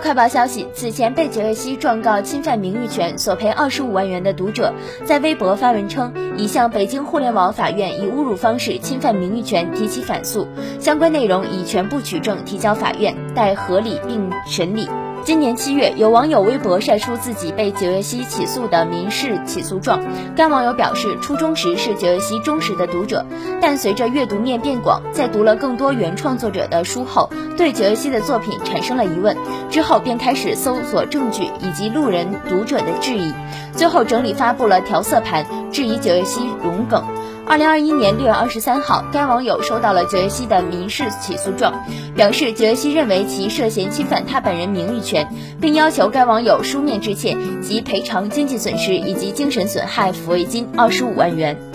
快报消息，此前被杰瑞西状告侵犯名誉权索赔二十五万元的读者，在微博发文称，已向北京互联网法院以侮辱方式侵犯名誉权提起反诉，相关内容已全部取证提交法院，待合理并审理。今年七月，有网友微博晒出自己被九月溪起诉的民事起诉状。该网友表示，初中时是九月溪忠实的读者，但随着阅读面变广，在读了更多原创作者的书后，对九月溪的作品产生了疑问。之后便开始搜索证据以及路人读者的质疑，最后整理发布了调色盘，质疑九月溪融梗。二零二一年六月二十三号，该网友收到了九月溪的民事起诉状，表示九月溪认为其涉嫌侵犯他本人名誉权，并要求该网友书面致歉及赔偿经济损失以及精神损害抚慰金二十五万元。